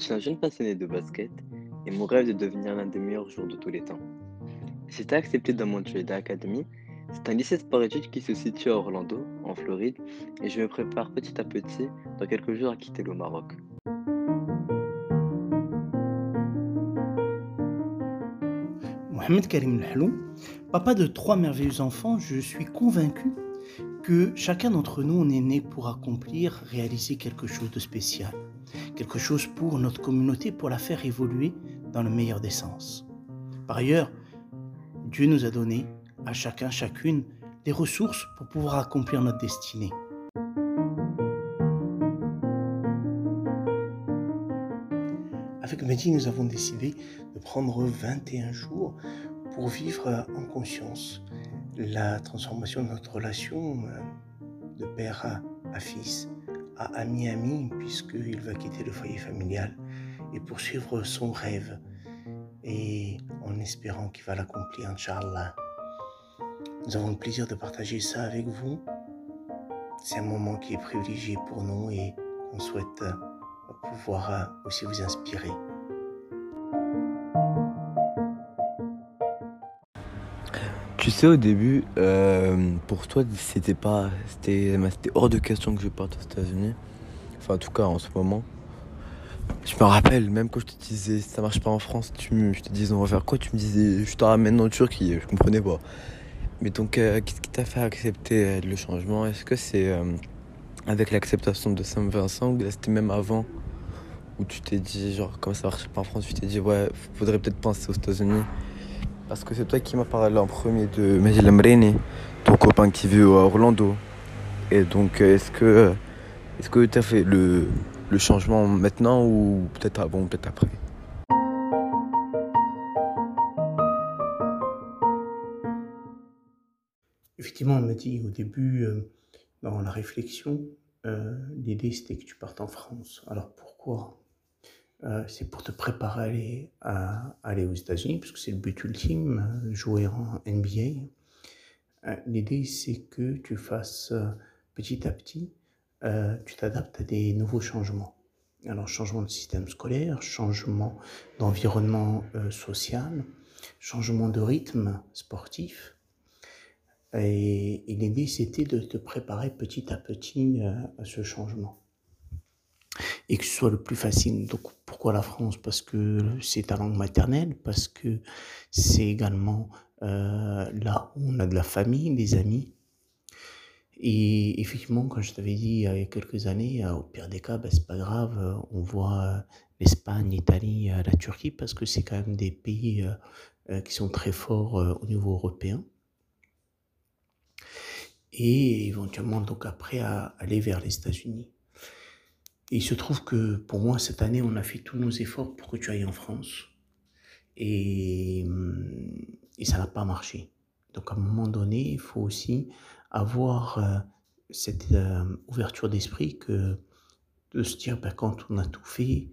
suis un jeune passionné de basket et mon rêve est de devenir l'un des meilleurs joueurs de tous les temps. Été accepté dans Montreal Academy. C'est un lycée sport-études qui se situe à Orlando, en Floride, et je me prépare petit à petit dans quelques jours à quitter le Maroc. Mohamed Karim Lhalou, papa de trois merveilleux enfants, je suis convaincu que chacun d'entre nous, on est né pour accomplir, réaliser quelque chose de spécial, quelque chose pour notre communauté, pour la faire évoluer dans le meilleur des sens. Par ailleurs, Dieu nous a donné à chacun, chacune, des ressources pour pouvoir accomplir notre destinée. Avec Mehdi, nous avons décidé de prendre 21 jours pour vivre en conscience la transformation de notre relation de père à, fils, à ami-ami, puisqu'il va quitter le foyer familial et poursuivre son rêve, et en espérant qu'il va l'accomplir, Inch'Allah. Nous avons le plaisir de partager ça avec vous. C'est un moment qui est privilégié pour nous et on souhaite pouvoir aussi vous inspirer. Tu sais, au début, euh, pour toi, c'était pas, c'était, hors de question que je parte aux États-Unis. Enfin, en tout cas, en ce moment. Je me rappelle, même quand je te disais ça marche pas en France, tu je te disais on va faire quoi? Tu me disais je te ramène en Turquie, je comprenais pas. Mais donc, euh, qu'est-ce qui t'a fait accepter euh, le changement? Est-ce que c'est avec l'acceptation de Saint-Vincent ou c'était même avant où tu t'es dit, genre, comme ça marche pas en France, tu t'es dit ouais, faudrait peut-être penser aux États-Unis? Parce que c'est toi qui m'as parlé en premier de Majid Lamreni, ton copain qui vit à Orlando. Et donc, est-ce que est-ce que tu as fait le, le changement maintenant ou peut-être avant, peut-être après? Effectivement, on m'a dit au début, euh, dans la réflexion, euh, l'idée c'était que tu partes en France. Alors pourquoi? Euh, c'est pour te préparer à, aller aux États-Unis, parce que c'est le but ultime, euh, jouer en NBA. Euh, l'idée, c'est que tu fasses petit à petit, tu t'adaptes à des nouveaux changements. Alors, changement de système scolaire, changement d'environnement social, changement de rythme sportif. et l'idée, c'était de te préparer petit à petit à ce changement et que ce soit le plus facile. Donc pourquoi la France? Parce que c'est ta langue maternelle, parce que c'est également euh, là où on a de la famille, des amis. Et effectivement, quand je t'avais dit il y a quelques années, euh, au pire des cas, ben, c'est pas grave, euh, on voit l'Espagne, l'Italie, la Turquie, parce que c'est quand même des pays qui sont très forts au niveau européen. Et éventuellement, donc après, à aller vers les États-Unis. Il se trouve que pour moi, cette année, on a fait tous nos efforts pour que tu ailles en France. Et, et ça n'a pas marché. Donc à un moment donné, il faut aussi avoir euh, cette euh, ouverture d'esprit que de se dire, ben, quand on a tout fait,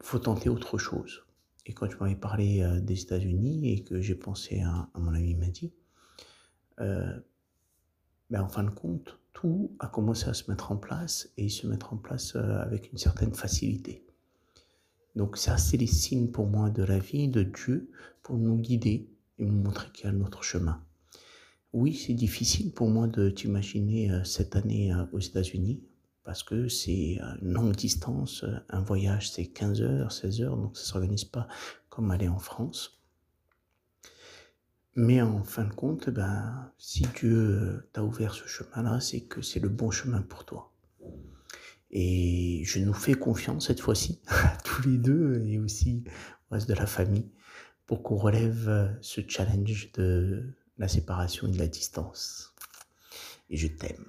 faut tenter autre chose. Et quand tu m'avais parlé euh, des États-Unis et que j'ai pensé à, mon ami Madi, ben, en fin de compte, tout a commencé à se mettre en place et se mettre en place euh, avec une certaine facilité. Donc ça, c'est les signes pour moi de la vie, de Dieu, pour nous guider et nous montrer qu'il y a un autre chemin. Oui, c'est difficile pour moi de t'imaginer euh, cette année euh, aux États-Unis, parce que c'est une longue distance, un voyage c'est 15 heures, 16 heures, donc ça ne s'organise pas comme aller en France. Mais en fin de compte, ben, si Dieu t'a ouvert ce chemin-là, c'est que c'est le bon chemin pour toi. Et je nous fais confiance cette fois-ci, tous les deux, et aussi au reste de la famille, pour qu'on relève ce challenge de la séparation et de la distance. Et je t'aime.